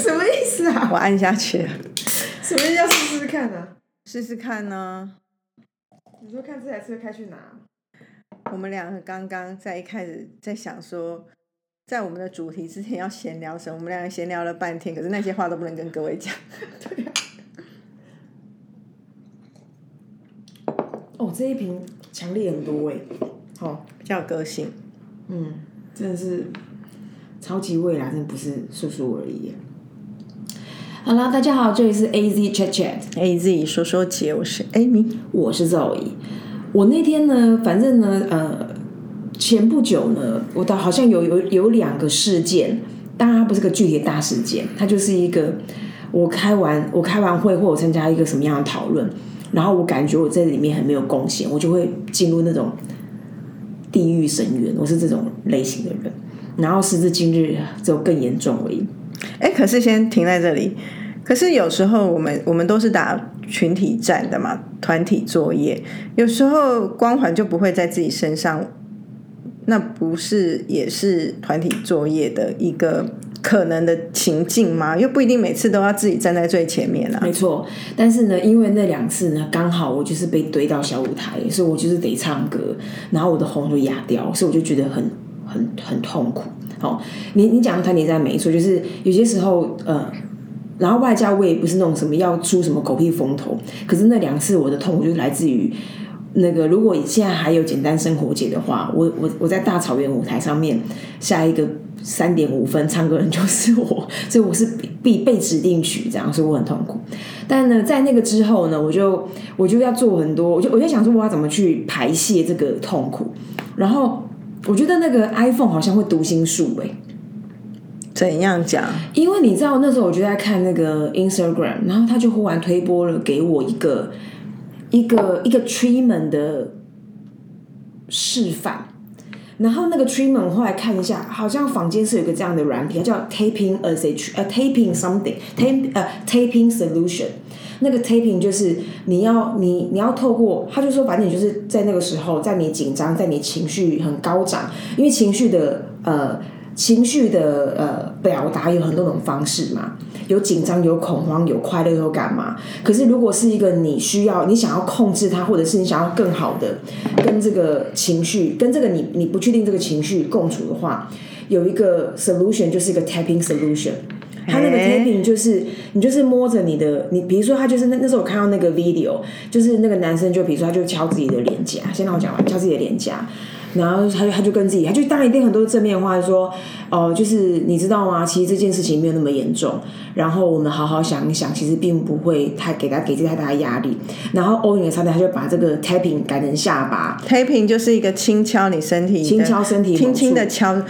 什么意思啊？我按下去了，什么叫试试看呢、试试看呢。你说看这台车开去哪？我们两个刚刚在一开始在想说，在我们的主题之前要闲聊什么，我们两个闲聊了半天，可是那些话都不能跟各位讲。哦，这一瓶强烈很多哎，好、比较有个性。嗯，真的是超级未来，真的不是说说而已耶。好啦，大家好，这里是 A Z Chat Chat，A Z 说说姐，我是 Amy。我是 Zoe。我那天呢，反正呢，呃，前不久呢，我倒好像有有有两个事件，当然它不是个具体的大事件，它就是一个我开完我开完会或我参加一个什么样的讨论，然后我感觉我在里面很没有贡献，我就会进入那种地狱深渊，我是这种类型的人。然后时至今日，就更严重而已。哎，可是先停在这里。可是有时候我们我们都是打群体战的嘛，团体作业，有时候光环就不会在自己身上，那不是也是团体作业的一个可能的情境吗？又不一定每次都要自己站在最前面啊。没错，但是呢，因为那两次呢，刚好我就是被堆到小舞台，所以我就是得唱歌，然后我的喉就哑掉，所以我就觉得很很很痛苦。好、你你讲的团体战没错，就是有些时候呃。然后外加我也不是那种什么要出什么狗屁风头，可是那两次我的痛苦就来自于那个，如果现在还有简单生活节的话，我我我在大草原舞台上面下一个三点五分唱歌人就是我，所以我是必必被指定曲这样，所以我很痛苦。但呢，在那个之后呢，我就我就要做很多，我就我就想说我要怎么去排泄这个痛苦，然后我觉得那个 iPhone 好像会读心术哎、怎样讲？因为你知道那时候我就在看那个 Instagram，然后他就忽然推播了给我一个一个一个 treatment 的示范，然后那个 treatment 我后来看一下，好像房间是有一个这样的软体，它叫 taping as a tr- 呃 taping something tape 呃 taping solution。那个 taping 就是你要你你要透过，他就说反正你就是在那个时候，在你紧张，在你情绪很高涨，因为情绪的呃情绪的呃表达有很多种方式嘛，有紧张，有恐慌，有快乐，有干嘛？可是如果是一个你需要你想要控制它，或者是你想要更好的跟这个情绪，跟这个你你不确定这个情绪共处的话，有一个 solution 就是一个 tapping solution。它那个诶 taping 就是你就是摸着你的你，比如说他就是那那时候我看到那个 video，就是那个男生就比如说他就敲自己的脸颊，先让我讲完，敲自己的脸颊，然后他就他就跟自己，他就当然一定很多正面话说，哦、就是你知道吗？其实这件事情没有那么严重，然后我们好好想一想，其实并不会太给他给自己太大的压力。然后欧影的差点他就把这个 tapping 改成下巴，，tapping 就是一个轻敲你身体，轻敲身体轻轻的敲，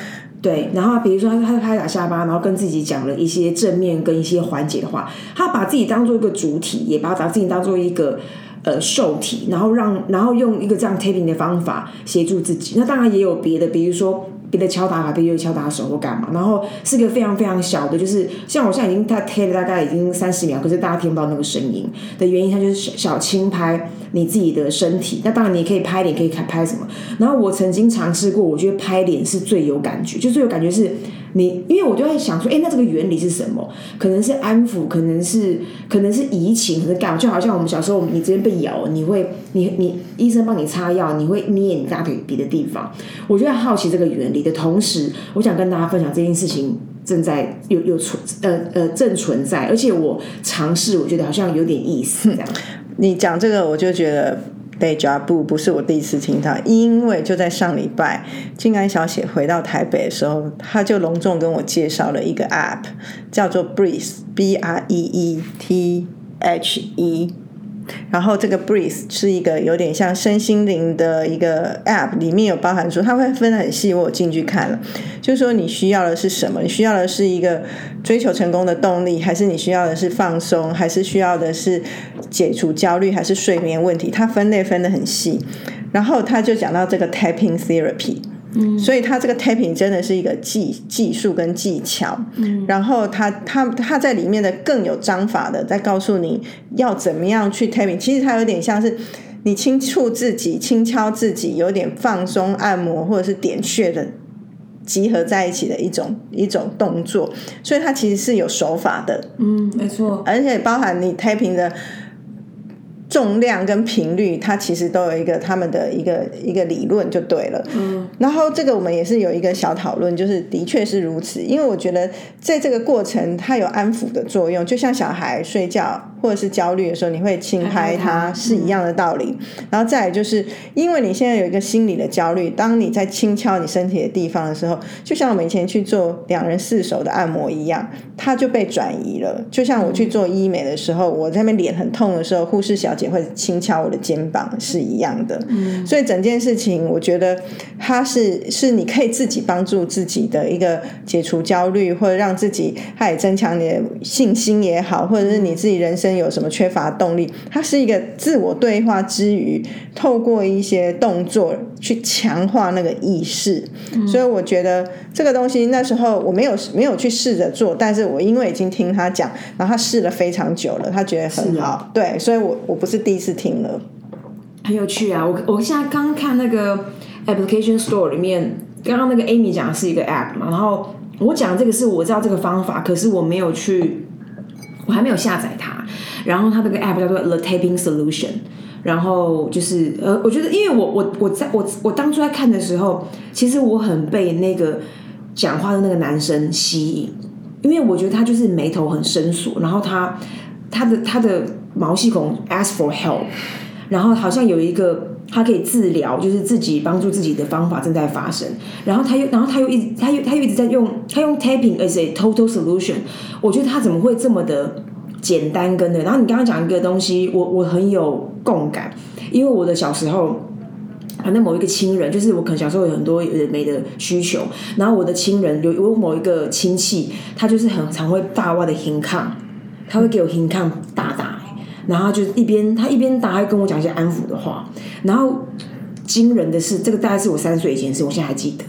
对，然后比如说他他拍打下巴，然后跟自己讲了一些正面跟一些缓解的话，他把自己当做一个主体，也把把自己当做一个呃受体，然后让然后用一个这样 taping 的方法协助自己。那当然也有别的，比如说别的敲打法，比如敲打手或干嘛，然后是个非常非常小的，就是像我现在已经他贴了大概已经三十秒，可是大家听不到那个声音的原因，它就是小小轻拍你自己的身体。那当然你可以拍脸，可以拍拍什么。然后我曾经尝试过，我觉得拍脸是最有感觉，就最有感觉是你，因为我就在想说，哎，那这个原理是什么？可能是安抚，可能是可能是移情，可能干？就好像我们小时候，你直接被咬，你会你你医生帮你擦药，你会捏你大腿别的地方。我就在好奇这个原理的同时，我想跟大家分享这件事情正在有有存呃呃正存在，而且我尝试，我觉得好像有点意思这样。你讲这个，我就觉得 deja vu 不是我第一次听到，因为就在上礼拜，静安小姐回到台北的时候，她就隆重跟我介绍了一个 app，叫做 Breeze，B R E E T H E。然后这个 Breathe 是一个有点像身心灵的一个 App，里面有包含说，它会分得很细，我有进去看了，就是说你需要的是什么？你需要的是一个追求成功的动力，还是你需要的是放松，还是需要的是解除焦虑，还是睡眠问题？它分类分得很细。然后他就讲到这个 Tapping Therapy。嗯，所以它这个 tapping 真的是一个技技术跟技巧，嗯，然后它它它在里面的更有章法的在告诉你要怎么样去 tapping，其实它有点像是你轻触自己、轻敲自己，有点放松按摩或者是点穴的集合在一起的一种一种动作，所以它其实是有手法的，嗯，没错，而且包含你 tapping 的。重量跟频率，它其实都有一个他们的一个一个理论就对了。嗯，然后这个我们也是有一个小讨论，就是的确是如此，因为我觉得在这个过程它有安抚的作用，就像小孩睡觉或者是焦虑的时候，你会轻拍它是一样的道理。然后再来就是，因为你现在有一个心理的焦虑，当你在轻敲你身体的地方的时候，就像我们以前去做两人四手的按摩一样，它就被转移了。就像我去做医美的时候，我在那边脸很痛的时候，护士小姐。会轻敲我的肩膀是一样的，所以整件事情我觉得它是是你可以自己帮助自己的一个解除焦虑，或者让自己它也增强你的信心也好，或者是你自己人生有什么缺乏动力，它是一个自我对话之余，透过一些动作去强化那个意识。所以我觉得这个东西那时候我没有没有去试着做，但是我因为已经听他讲，然后他试了非常久了，他觉得很好，对，所以我我不是。第一次听了，很有趣啊！我我现在刚看那个 application store 里面，刚刚那个 Amy 讲的是一个 app 嘛，然后我讲这个是我知道这个方法，可是我没有去，我还没有下载它。然后它这个 app 叫做 The Taping Solution，然后就是呃，我觉得因为我我我在我我当初在看的时候，其实我很被那个讲话的那个男生吸引，因为我觉得他就是眉头很深锁，然后他他的他的。毛细孔 ask for help，然后好像有一个他可以治疗，就是自己帮助自己的方法正在发生。然后他又，然后他又一直，他又他又一直在用，他用 tapping as a total solution。我觉得他怎么会这么的简单跟的？然后你刚刚讲一个东西，我我很有共感，因为我的小时候，反正某一个亲人，就是我可能小时候有很多人没的需求，然后我的亲人有有某一个亲戚，他就是很常会大外的 hin 抗，他会给我 hin 抗大大。然后就一边他一边打，还跟我讲一些安抚的话。然后惊人的是，这个大概是我三岁以前的事，我现在还记得。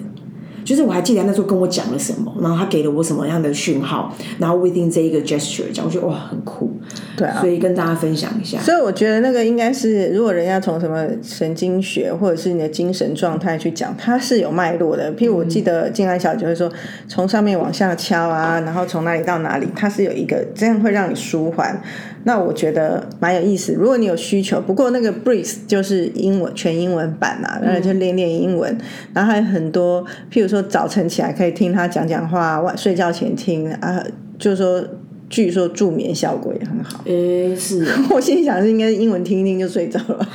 就是我还记得那时候跟我讲了什么，然后他给了我什么样的讯号，然后 within 这一个 gesture 讲，我觉得哇很酷，对啊，所以跟大家分享一下。所以我觉得那个应该是，如果人家从什么神经学或者是你的精神状态去讲，它是有脉络的。譬如我记得静安小姐会说，从上面往下敲啊，然后从哪里到哪里，它是有一个这样会让你舒缓。那我觉得蛮有意思。如果你有需求，不过那个 Breathe 就是英文全英文版啊，然后就练练英文，然后还有很多，譬如说早晨起来可以听他讲讲话，晚睡觉前听啊，就是说据说助眠效果也很好。诶，是，我心想是应该英文听一听就睡着了，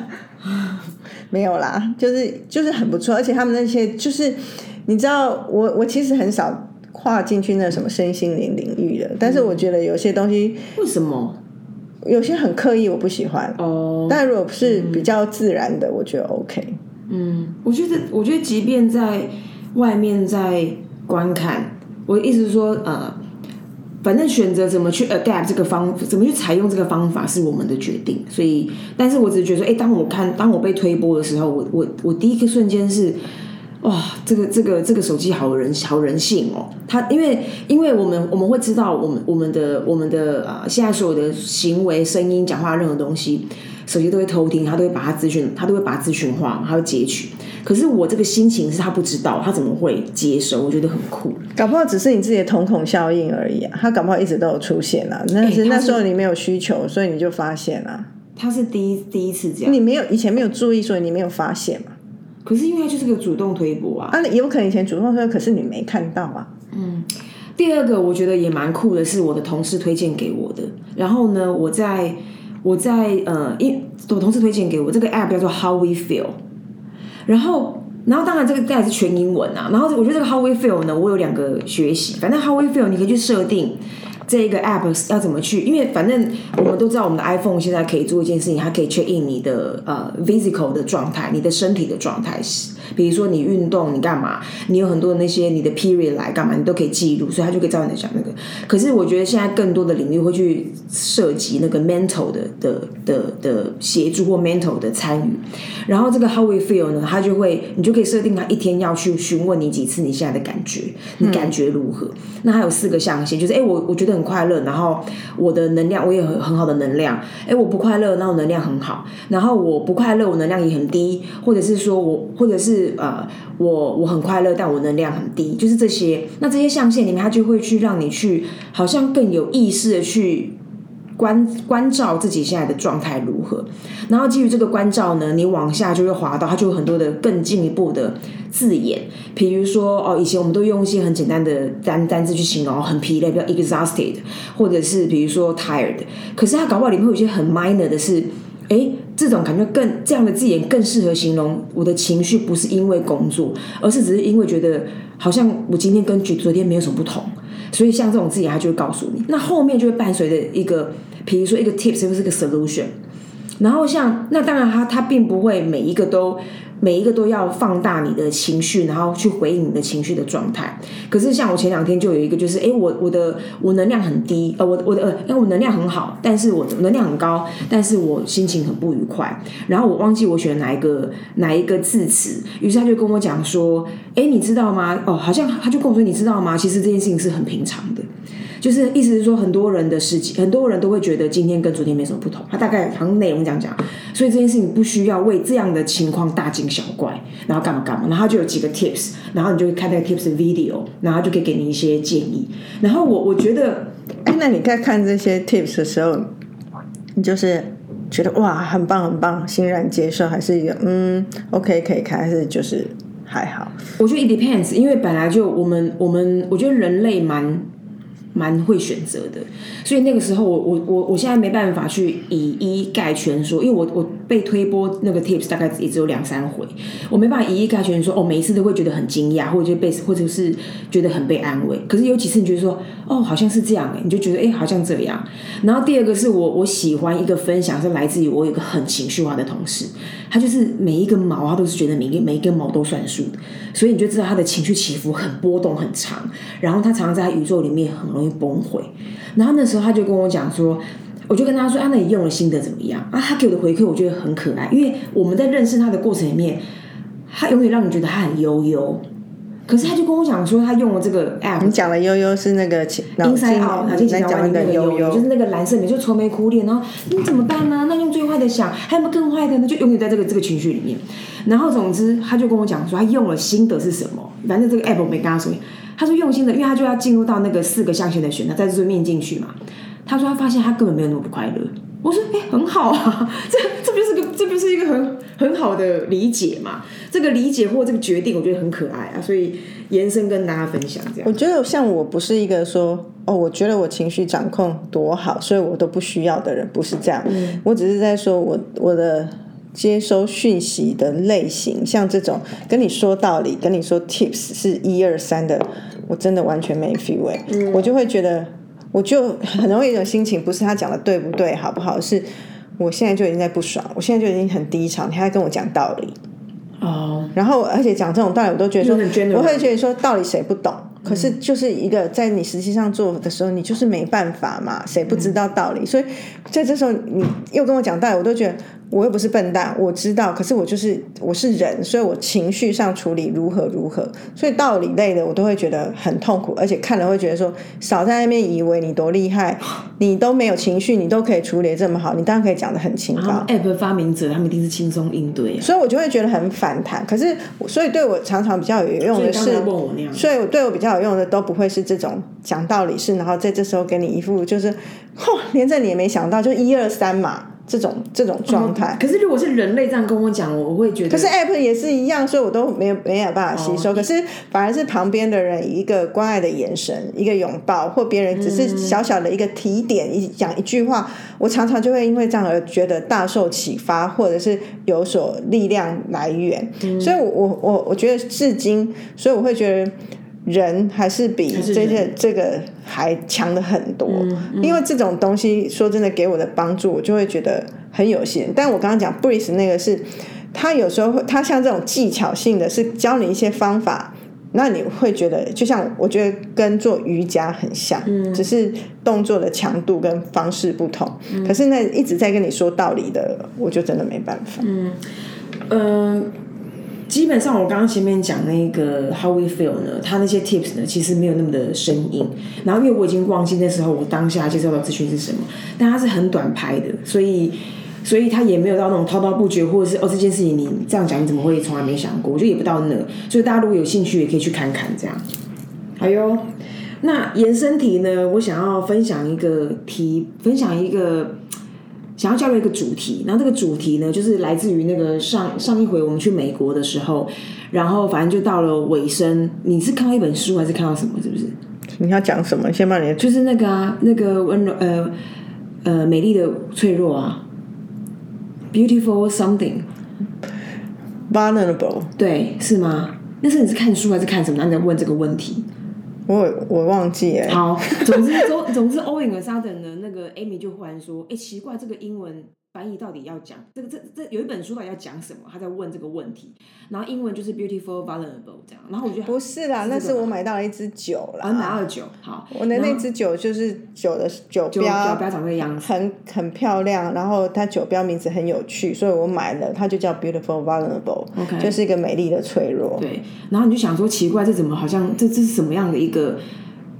没有啦，就是就是很不错，而且他们那些就是你知道，我我其实很少。跨进去那什么身心灵领域的，但是我觉得有些东西为什么有些很刻意，我不喜欢哦。但如果是比较自然的，我觉得 OK。嗯，我觉得我觉得即便在外面在观看，我意思是说呃，反正选择怎么去 adapt 这个方，怎么去采用这个方法是我们的决定。所以，但是我只是觉得说，哎，当我看当我被推播的时候，我我我第一个瞬间是。哇，这个这个这个手机好人好人性哦！它因为因为我们我们会知道我们我们的我们的啊现在所有的行为、声音、讲话任何东西，手机都会偷听，他都会把他资讯，他都会把他资讯化，他会截取。可是我这个心情是他不知道，他怎么会接收？我觉得很酷。搞不好只是你自己的瞳孔效应而已啊！他搞不好一直都有出现啊，那是那时候你没有需求，所以你就发现了。他是第一第一次这样，你没有以前没有注意，所以你没有发现嘛？可是因为他就是个主动推波啊，啊，有可能以前主动推，可是你没看到啊。嗯，第二个我觉得也蛮酷的，是我的同事推荐给我的。然后呢，我在我在呃，因我同事推荐给我这个 app 叫做 How We Feel。然后，然后当然这个 app 是全英文啊。然后我觉得这个 How We Feel 呢，我有两个学习。反正 How We Feel 你可以去设定。这一个 app 要怎么去？因为反正我们都知道，我们的 iPhone 现在可以做一件事情，它可以 check in 你的呃 physical 的状态，你的身体的状态是。比如说你运动，你干嘛？你有很多的那些你的 period 来干嘛？你都可以记录，所以他就可以照你讲那个。可是我觉得现在更多的领域会去涉及那个 mental 的的的的协助或 mental 的参与。然后这个 how we feel 呢，他就会你就可以设定他一天要去询问你几次你现在的感觉，你感觉如何？那还有四个象限，就是哎我我觉得很快乐，然后我的能量我也很很好的能量。哎我不快乐，那我能量很好。然后我不快乐，我能量也很低，或者是说我或者是。是呃，我我很快乐，但我能量很低，就是这些。那这些象限里面，它就会去让你去，好像更有意识的去。关关照自己现在的状态如何，然后基于这个关照呢，你往下就会滑到，它就有很多的更进一步的字眼，比如说哦，以前我们都用一些很简单的单单字去形容，很疲累，比如 exhausted，或者是比如说 tired，可是它搞不好里面会有一些很 minor 的是，哎，这种感觉更这样的字眼更适合形容我的情绪，不是因为工作，而是只是因为觉得好像我今天跟昨天没有什么不同。所以像这种字眼，它就会告诉你。那后面就会伴随着一个，比如说一个 tips 或是一个 solution。然后像那当然，它它并不会每一个都。每一个都要放大你的情绪，然后去回应你的情绪的状态。可是像我前两天就有一个，就是哎，我我的我能量很低，呃，我我的呃，因为我能量很好，但是我能量很高，但是我心情很不愉快。然后我忘记我选哪一个哪一个字词，于是他就跟我讲说，哎，你知道吗？哦，好像他就跟我说，你知道吗？其实这件事情是很平常的。就是意思是说，很多人的事情，很多人都会觉得今天跟昨天没什么不同。他大概好像内容这样讲，所以这件事情不需要为这样的情况大惊小怪，然后干嘛干嘛。然后就有几个 tips，然后你就会看那个 tips video，然后就可以给你一些建议。然后我我觉得，那你在看这些 tips 的时候，你就是觉得哇，很棒很棒，欣然接受，还是一个嗯，OK 可以看，还是就是还好？我觉得 it depends，因为本来就我们我们我觉得人类蛮。蛮会选择的，所以那个时候我我我我现在没办法去以一概全说，因为我我被推播那个 tips 大概也只有两三回，我没办法以一概全说哦，每一次都会觉得很惊讶，或者就被或者是觉得很被安慰。可是有几次你觉得说哦，好像是这样哎，你就觉得哎，好像这样。然后第二个是我我喜欢一个分享是来自于我有一个很情绪化的同事，他就是每一根毛他都是觉得每一每一根毛都算数的，所以你就知道他的情绪起伏很波动很长，然后他常常在宇宙里面很容易。崩溃，然后那时候他就跟我讲说，我就跟他说啊，那你用了心得怎么样啊？他给我的回馈我觉得很可爱，因为我们在认识他的过程里面，他永远让你觉得他很悠悠。可是他就跟我讲说，他用了这个 app，你讲的悠悠是那个 inside out，他讲完那个悠悠，就是那个蓝色，你就愁眉苦脸，然后你怎么办呢？那用最坏的想，还有没有更坏的呢？就永远在这个这个情绪里面。然后总之，他就跟我讲说，他用了心得是什么？反正这个 app 我没跟他说。他说用心的，因为他就要进入到那个四个象限的选择，在这面进去嘛。他说他发现他根本没有那么不快乐。我说哎，很好啊，这这不是个，这不是一个很很好的理解嘛？这个理解或这个决定，我觉得很可爱啊。所以延伸跟大家分享这样。我觉得像我不是一个说哦，我觉得我情绪掌控多好，所以我都不需要的人，不是这样。我只是在说我我的。接收讯息的类型，像这种跟你说道理、跟你说 tips 是一二三的，我真的完全没 feel 哎，我就会觉得，我就很容易一种心情，不是他讲的对不对、好不好，是我现在就已经在不爽，我现在就已经很低潮，你还跟我讲道理。哦，然后而且讲这种道理，我都觉得说，我会觉得说道理谁不懂。可是就是一个在你实际上做的时候，你就是没办法嘛，谁不知道道理？所以在这时候，你又跟我讲道理，我都觉得我又不是笨蛋，我知道。可是我就是我是人，所以我情绪上处理如何如何，所以道理类的我都会觉得很痛苦，而且看了会觉得说，少在那边以为你多厉害，你都没有情绪，你都可以处理这么好，你当然可以讲的很清高。App 发明者他们一定是轻松应对，所以我就会觉得很反弹。可是所以对我常常比较有用的是，所以我对我比较。有用的都不会是这种讲道理是，然后在这时候给你一副就是，嚯，连这你也没想到，就一二三嘛，这种这种状态。可是如果是人类这样跟我讲，我会觉得。可是 App 也是一样，所以我都没有没有办法吸收。可是反而是旁边的人一个关爱的眼神，一个拥抱，或别人只是小小的一个提点，一讲一句话，我常常就会因为这样而觉得大受启发，或者是有所力量来源。所以，我我我我觉得至今，所以我会觉得。人还是比这些这个还强的很多，因为这种东西说真的给我的帮助，我就会觉得很有限。但我刚刚讲 Breeze 那个是，他有时候会，他像这种技巧性的是教你一些方法，那你会觉得就像我觉得跟做瑜伽很像，只是动作的强度跟方式不同。可是那一直在跟你说道理的，我就真的没办法。嗯嗯。基本上，我刚刚前面讲那个 How We Feel 呢，他那些 Tips 呢，其实没有那么的生硬。然后，因为我已经忘记那时候我当下接受到资讯是什么，但它是很短拍的，所以所以他也没有到那种滔滔不绝，或者是哦这件事情你这样讲你怎么会从来没想过？我觉得也不到那，所以大家如果有兴趣也可以去看看这样。还有，那延伸题呢？我想要分享一个题，分享一个想要交流一个主题。然后这个主题呢，就是来自于那个上上一回我们去美国的时候，然后反正就到了尾声。你是看到一本书还是看到什么？是不是？你要讲什么？先把你的就是那个啊，那个温柔呃呃美丽的脆弱啊，beautiful something，vulnerable，对，是吗？那是你是看书还是看什么？那你在问这个问题？我我忘记了。好，总之总总之，Owen 和 Sutton 呢，那个 Amy 就忽然说：“哎，奇怪，这个英文翻译到底要讲这个这这有一本书到底要讲什么？”他在问这个问题，然后英文就是 beautiful vulnerable 这样，然后我就不是啦，那是我买到了一支酒啊买啦。到了酒，好，我的那支酒就是酒的酒就标酒标长这个样子。很很漂亮，然后它酒标名字很有趣，所以我买了，它就叫 Beautiful Vulnerable，OK 就是一个美丽的脆弱。对，然后你就想说奇怪，这怎么好像这这是什么样的一个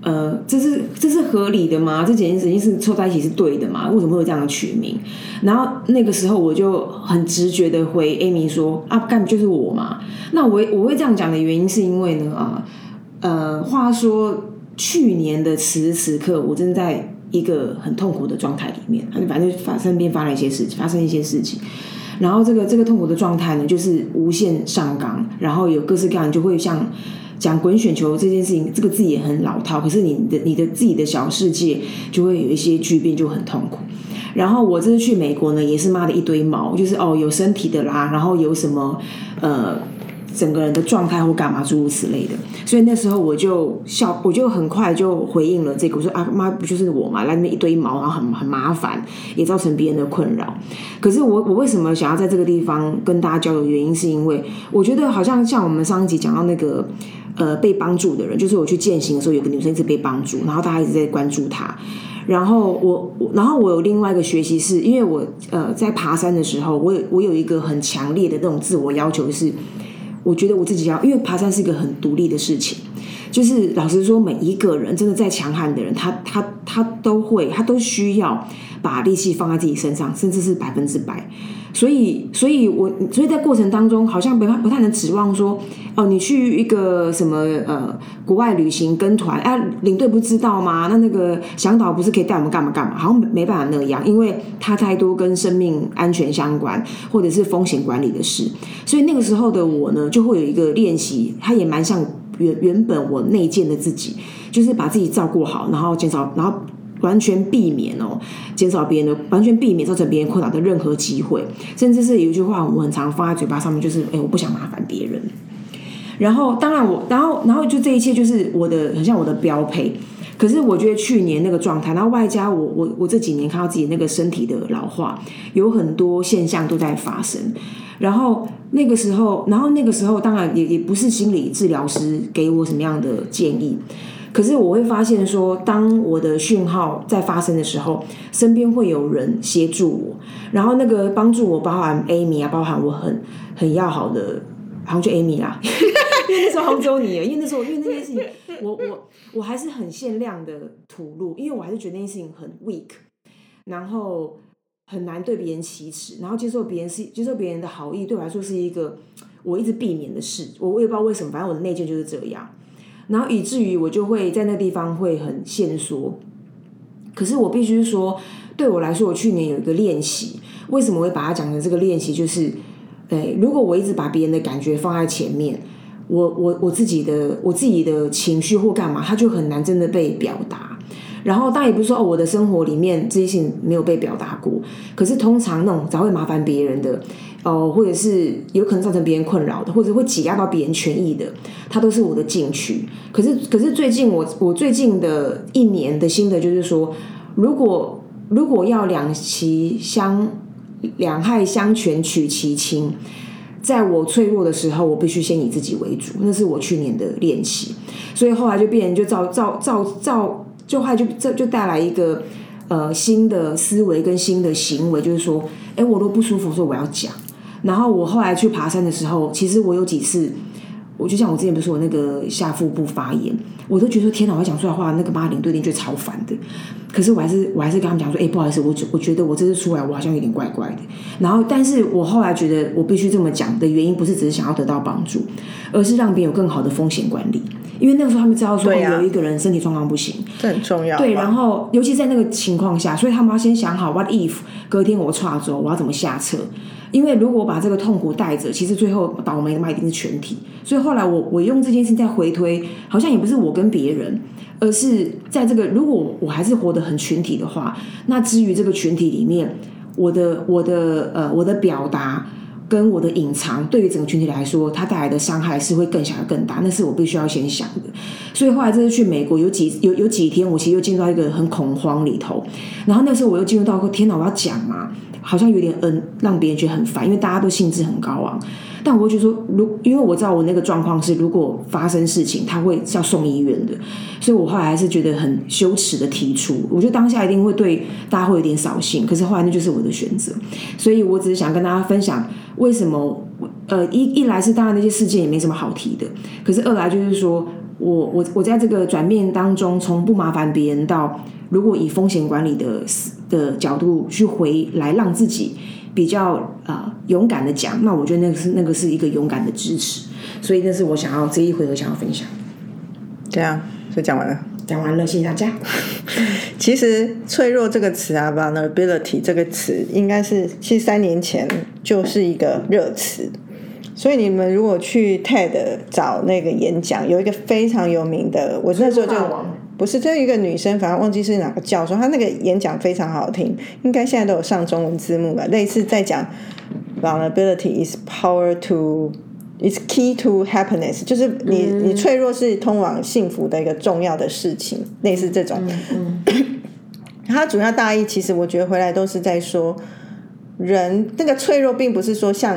呃，这是这是合理的吗？这几件事情是凑在一起是对的吗？为什么会有这样取名？然后那个时候我就很直觉的回 Amy 说啊，干不就是我嘛？那我我会这样讲的原因是因为呢啊呃，话说去年的此时此刻，我正在一个很痛苦的状态里面，反正就发身边发了一些事情，发生一些事情。然后这个这个痛苦的状态呢，就是无限上纲，然后有各式各样，就会像讲滚雪球这件事情，这个字也很老套，可是你的你的自己的小世界就会有一些巨变，就很痛苦。然后我这次去美国呢，也是骂了一堆毛，就是哦有身体的啦，然后有什么呃整个人的状态或干嘛诸如此类的，所以那时候我就笑，我就很快就回应了这个，我说啊妈不就是我嘛，来那一堆毛，然后很很麻烦，也造成别人的困扰。可是我我为什么想要在这个地方跟大家交流？原因是因为我觉得好像像我们上一集讲到那个呃被帮助的人，就是我去践行的时候，有个女生一直被帮助，然后大家一直在关注她。然后我，然后我有另外一个学习是，因为我呃在爬山的时候，我有我有一个很强烈的那种自我要求是，我觉得我自己要，因为爬山是一个很独立的事情，就是老实说，每一个人真的再强悍的人，他他他都会，他都需要把力气放在自己身上，甚至是百分之百。所以，所以我所以在过程当中，好像不不太能指望说，哦，你去一个什么呃国外旅行跟团，哎、领队不知道吗？那那个向导不是可以带我们干嘛干嘛？好像没办法那样，因为他太多跟生命安全相关，或者是风险管理的事。所以那个时候的我呢，就会有一个练习，它也蛮像原原本我内建的自己，就是把自己照顾好，然后减少，然后。完全避免哦，减少别人的，完全避免造成别人困扰的任何机会，甚至是有一句话我很常放在嘴巴上面，就是哎，我不想麻烦别人。然后，当然我，然后，然后就这一切就是我的，很像我的标配。可是我觉得去年那个状态，然后外加我我我这几年看到自己那个身体的老化，有很多现象都在发生。然后那个时候，然后那个时候当然也也不是心理治疗师给我什么样的建议。可是我会发现说，当我的讯号在发生的时候，身边会有人协助我，然后那个帮助我，包含 Amy 啊，包含我很很要好的，好像就 Amy 啦，因为那时候好像只有你，因为那时候因为那件事情，我我我还是很限量的吐露，因为我还是觉得那件事情很 weak，然后很难对别人启齿，然后接受别人是接受别人的好意，对我来说是一个我一直避免的事，我我也不知道为什么，反正我的内疚就是这样。然后以至于我就会在那地方会很限缩。可是我必须说，对我来说，我去年有一个练习，为什么会把它讲成这个练习？就是，诶，如果我一直把别人的感觉放在前面，我我我自己的我自己的情绪或干嘛，它就很难真的被表达。然后当然也不是说哦，我的生活里面这些事情没有被表达过，可是通常那种只会麻烦别人的，哦，或者是有可能造成别人困扰的，或者会挤压到别人权益的，它都是我的禁区。可是可是最近我我最近的一年的心得就是说，如果如果要两其相两害相权取其轻。在我脆弱的时候，我必须先以自己为主，那是我去年的练习，所以后来就变就造造造造，就害就这就带来一个呃新的思维跟新的行为，就是说，哎，我都不舒服，说我要讲。然后我后来去爬山的时候，其实我有几次，我就像我之前不是说我那个下腹部发炎，我都觉得天哪，我讲出来话，那个妈领队一定觉得超烦的。可是我还是我还是跟他们讲说，哎、不好意思，我觉我觉得我这次出来我好像有点怪怪的。然后，但是我后来觉得我必须这么讲的原因，不是只是想要得到帮助，而是让别人有更好的风险管理。因为那个时候他们知道说、啊哦有一个人身体状况不行，这很重要吧。对，然后尤其在那个情况下，所以他们要先想好 what if 隔天我岔走，我要怎么下车？因为如果我把这个痛苦带着，其实最后倒霉的嘛一定是全体。所以后来我我用这件事情再回推，好像也不是我跟别人，而是在这个如果我还是活得很群体的话，那至于这个群体里面，我的我的呃我的表达。跟我的隐藏，对于整个群体来说，它带来的伤害是会更小更大，那是我必须要先想的。所以后来这次去美国有几有有几天，我其实又进入到一个很恐慌里头，然后那时候我又进入到说天哪，我要讲嘛，好像有点嗯，让别人觉得很烦，因为大家都兴致很高昂。但我会觉得说，如因为我知道我那个状况是，如果发生事情，他会是要送医院的，所以我后来还是觉得很羞耻的提出。我觉得当下一定会对大家会有点扫兴，可是后来那就是我的选择，所以我只是想跟大家分享为什么，呃，一一来是当然那些事件也没什么好提的，可是二来就是说我我我在这个转变当中，从不麻烦别人到如果以风险管理的的角度去回来，让自己比较啊、呃勇敢的讲，那我觉得那个是那个是一个勇敢的支持，所以那是我想要这一回合想要分享。对啊，所以讲完了。讲完了，谢谢大家。其实“脆弱”这个词啊，“vulnerability” 这个词，应该是其实三年前就是一个热词。所以你们如果去 TED 找那个演讲，有一个非常有名的，我那时候就不是，这一个女生，反正忘记是哪个教授，她那个演讲非常好听，应该现在都有上中文字幕吧，类似在讲 vulnerability is power to is key to happiness，就是你、你脆弱是通往幸福的一个重要的事情，类似这种。它主要大意其实我觉得回来都是在说，人那个脆弱并不是说像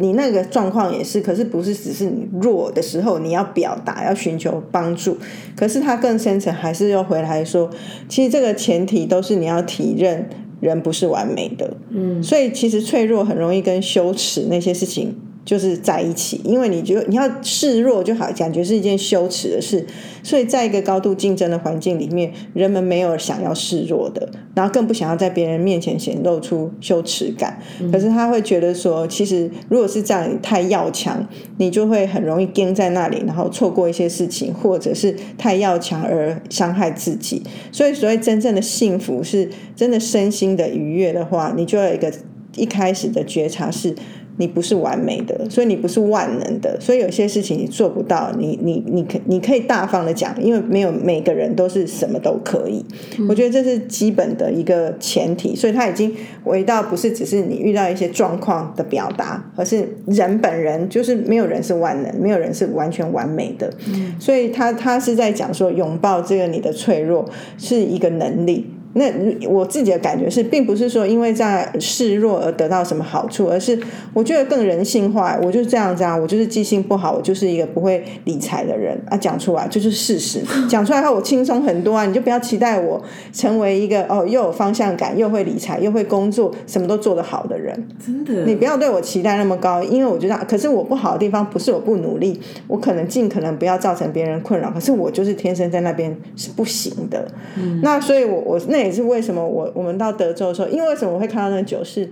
你那个状况也是，可是不是只是你弱的时候你要表达要寻求帮助，可是他更深层还是要回来说，其实这个前提都是你要体认人不是完美的，嗯，所以其实脆弱很容易跟羞耻那些事情。就是在一起，因为你觉得你要示弱就好，感觉是一件羞耻的事，所以在一个高度竞争的环境里面，人们没有想要示弱的，然后更不想要在别人面前显露出羞耻感。可是他会觉得说，其实如果是这样，你太要强，你就会很容易盯在那里，然后错过一些事情，或者是太要强而伤害自己。所以，所谓真正的幸福，是真的身心的愉悦的话，你就要有一个一开始的觉察是。你不是完美的，所以你不是万能的，所以有些事情你做不到，你你你可你可以大方的讲，因为没有每个人都是什么都可以。我觉得这是基本的一个前提，所以他已经回到不是只是你遇到一些状况的表达，而是人本人就是没有人是万能，没有人是完全完美的。所以他他是在讲说，拥抱这个你的脆弱是一个能力。那我自己的感觉是，并不是说因为在示弱而得到什么好处，而是我觉得更人性化。我就是这样这样，我就是记性不好，我就是一个不会理财的人啊。讲出来就是事实，讲出来后我轻松很多啊。你就不要期待我成为一个哦又有方向感、又会理财、又会工作、什么都做得好的人。真的，你不要对我期待那么高，因为我觉得，可是我不好的地方不是我不努力，我可能尽可能不要造成别人困扰，可是我就是天生在那边是不行的。那所以我，我那也是为什么我我们到德州的时候，因为为什么我会看到那个酒是。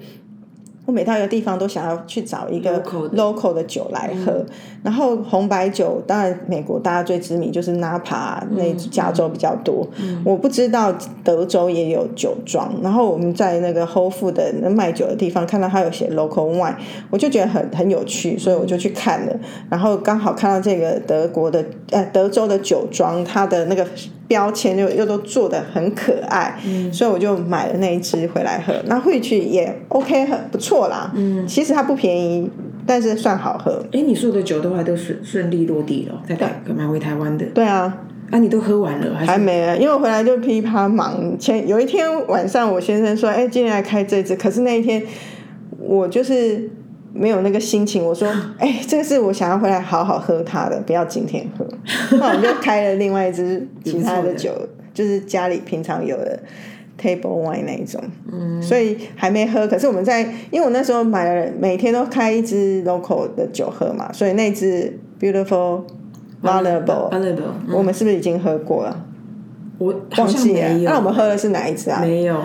我每到一个地方都想要去找一个 Local 的酒来喝，然后红白酒当然美国大家最知名就是 Napa 那加州比较多，我不知道德州也有酒庄。然后我们在那个 Whole Food 的那卖酒的地方看到它有写 local wine，我就觉得很很有趣，所以我就去看了。然后刚好看到这个德国的呃德州的酒庄，它的那个标签又又都做的很可爱，所以我就买了那一支回来喝。那回去也 OK，很不错啦。嗯，其实它不便宜，但是算好喝。哎，你说的酒都还都顺顺利落地了，在台买回台湾的。对啊，啊，你都喝完了还没啊，因为我回来就噼啪忙。前有一天晚上，我先生说：“哎，今天来开这支。”可是那一天我就是没有那个心情。我说：“ 哎，这个是我想要回来好好喝它的，不要今天喝。”那我们就开了另外一支其他的酒，就是家里平常有的 table wine 那一种。嗯，所以还没喝。可是我们在，因为我那时候买了，每天都开一支 local 的酒喝嘛，所以那支 Beautiful Vulnerable，vulnerable，我们是不是已经喝过了？我好忘记了。那我们喝的是哪一支啊？没有，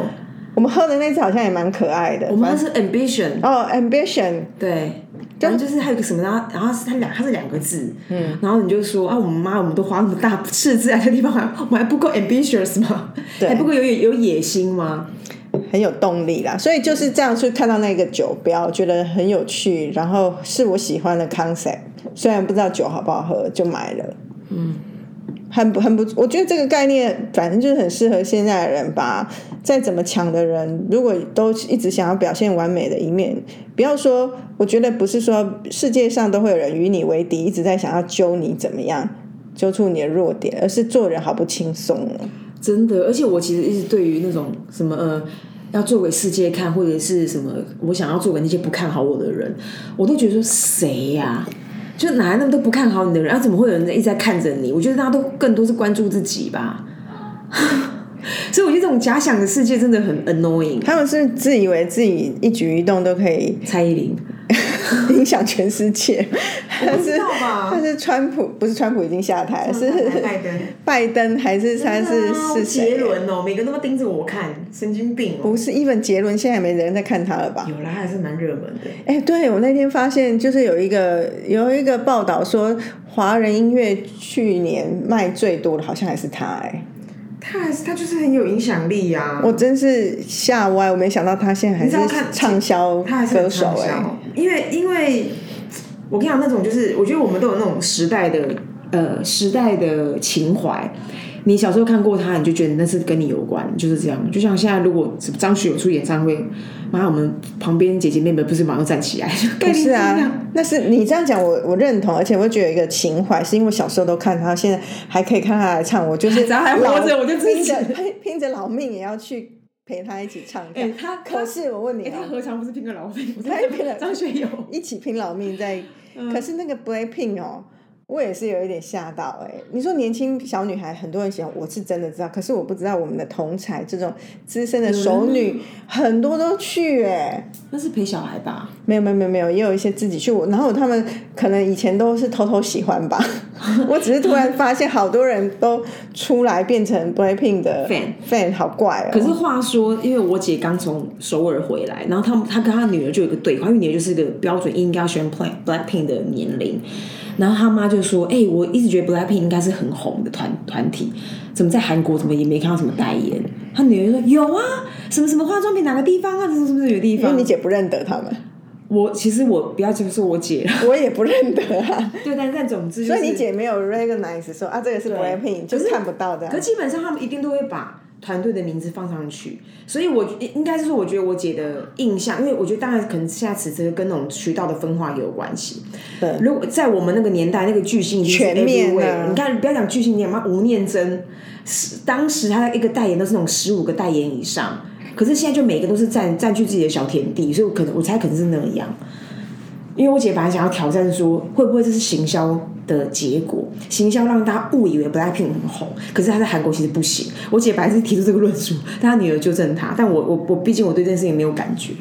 我们喝的那支好像也蛮可爱的。我们是 ambition，哦，Ambition，对。然后就是还有一个什么，然后然后是它两，它是两个字，嗯，然后你就说啊，我们妈，我们都花那么大赤字来这地方，还我们还不够 ambitious 吗？对还不够有有野心吗？很有动力啦。所以就是这样去看到那个酒标，觉得很有趣，然后是我喜欢的 concept。虽然不知道酒好不好喝，就买了。嗯，很不很不，我觉得这个概念反正就是很适合现在的人吧。再怎么强的人，如果都一直想要表现完美的一面，不要说，我觉得不是说世界上都会有人与你为敌，一直在想要揪你怎么样，揪出你的弱点，而是做人好不轻松哦。真的，而且我其实一直对于那种什么呃，要做给世界看，或者是什么我想要做给那些不看好我的人，我都觉得说谁呀、就哪来那么多不看好你的人？啊，怎么会有人在一直在看着你？我觉得大家都更多是关注自己吧。所以我觉得这种假想的世界真的很 annoying。他们是自以为自己一举一动都可以蔡依林，影响全世界，他是他是川普，不是川普已经下台了，是拜登，拜登还是他是是谁杰？伦哦，每个人都盯着我看，神经病哦。不是，even 杰伦现在没人在看他了吧？有啦，还是蛮热门的。哎、对我那天发现，就是有一个有一个报道说，华人音乐去年卖最多的好像还是他、哎，他还是他就是很有影响力呀、我真是吓歪，我没想到他现在还是畅销他还是歌手、哎，因为因为我跟你讲，那种就是我觉得我们都有那种时代的呃时代的情怀。你小时候看过他，你就觉得那是跟你有关，就是这样。就像现在，如果张学友出演唱会，妈，我们旁边姐姐妹妹不是马上站起来？不是啊，那是你这样讲，我我认同，而且我会觉得有一个情怀，是因为小时候都看他，现在还可以看他来唱，我就是只 要还活着我就拼着 拼拼着老命也要去陪他一起唱跳。哎他可是我问你哎、他啊，何尝不是拼个老命？我他也拼了张学友，一起拼老命在，嗯可是那个 Blackpink 哦。我也是有一点吓到哎、你说年轻小女孩很多人喜欢，我是真的知道，可是我不知道我们的同才这种资深的熟女很多都去哎、那是陪小孩吧？没有没有没有没有，也有一些自己去。我然后他们可能以前都是偷偷喜欢吧，我只是突然发现好多人都出来变成 Blackpink 的 Fan fan，好怪哦。可是话说，因为我姐刚从首尔回来，然后她她跟她女儿就有一个对话，因为女儿就是个标准应该要选 Black Blackpink 的年龄，然后他妈就说：“哎、我一直觉得 Blackpink 应该是很红的团团体，怎么在韩国怎么也没看到什么代言？”他女儿就说：“有啊，什么什么化妆品哪个地方啊，什么什么有地方因为方。你姐不认得他们，”我其实我不要就说我姐了，我也不认得啊。对，但但总之、就是，所以你姐没有 recognize 说啊，这个是 Blackpink，就是看不到的可。基本上他们一定都会把团队的名字放上去，所以我应应该是说，我觉得我姐的印象，因为我觉得当然可能现在此刻跟那种渠道的分化也有关系。对如果在我们那个年代，那个巨星全面啊你看不要讲巨星，你妈吴念真，是当时他的一个代言都是那种十五个代言以上，可是现在就每个都是占占据自己的小田地，所以我可能我猜可能是那样。因为我姐本来想要挑战说，会不会这是行销的结果？行销让大家误以为 Blackpink 很红，可是她在韩国其实不行。我姐本来是提出这个论述，但她女儿纠正她。但我我我毕竟我对这件事情没有感觉。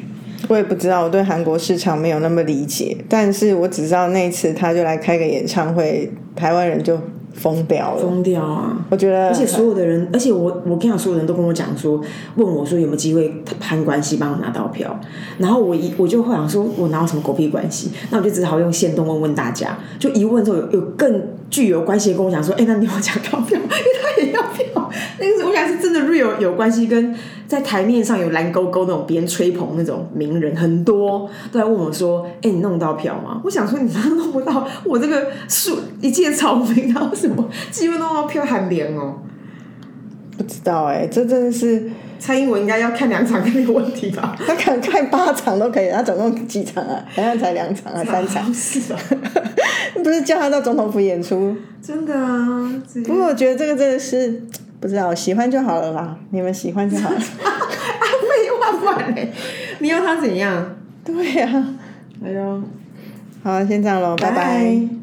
我也不知道，我对韩国市场没有那么理解，但是我只知道那一次他就来开个演唱会，台湾人就疯掉了。疯掉啊！我觉得，而且所有的人，而且我我跟你讲，所有人都跟我讲说，问我说有没有机会攀关系帮我拿到票，然后我一我就会想说，我哪有什么狗屁关系？那我就只好用线动问问大家，就一问之后有有更具有关系跟我讲说，哎、那你要抢到票，因为他也要票，那个是我想是真的 real 有关系，跟在台面上有蓝勾勾那种别人吹捧那种名人很多都来问我说，哎、你弄到票吗？我想说你哪弄不到，我这个树一介草民，然后什么机会弄到票很凉哦。不知道哎、这真的是蔡英文应该要看两场没有问题吧？他可能看八场都可以，他总共几场啊？好像才两场啊，三场。是啊，不是叫他到总统府演出？真的啊。不过我觉得这个真的是不知道，喜欢就好了啦，你们喜欢就好了。废话不然嘞，你要他怎样？对呀、啊，哎呦，好，先这样喽，拜拜。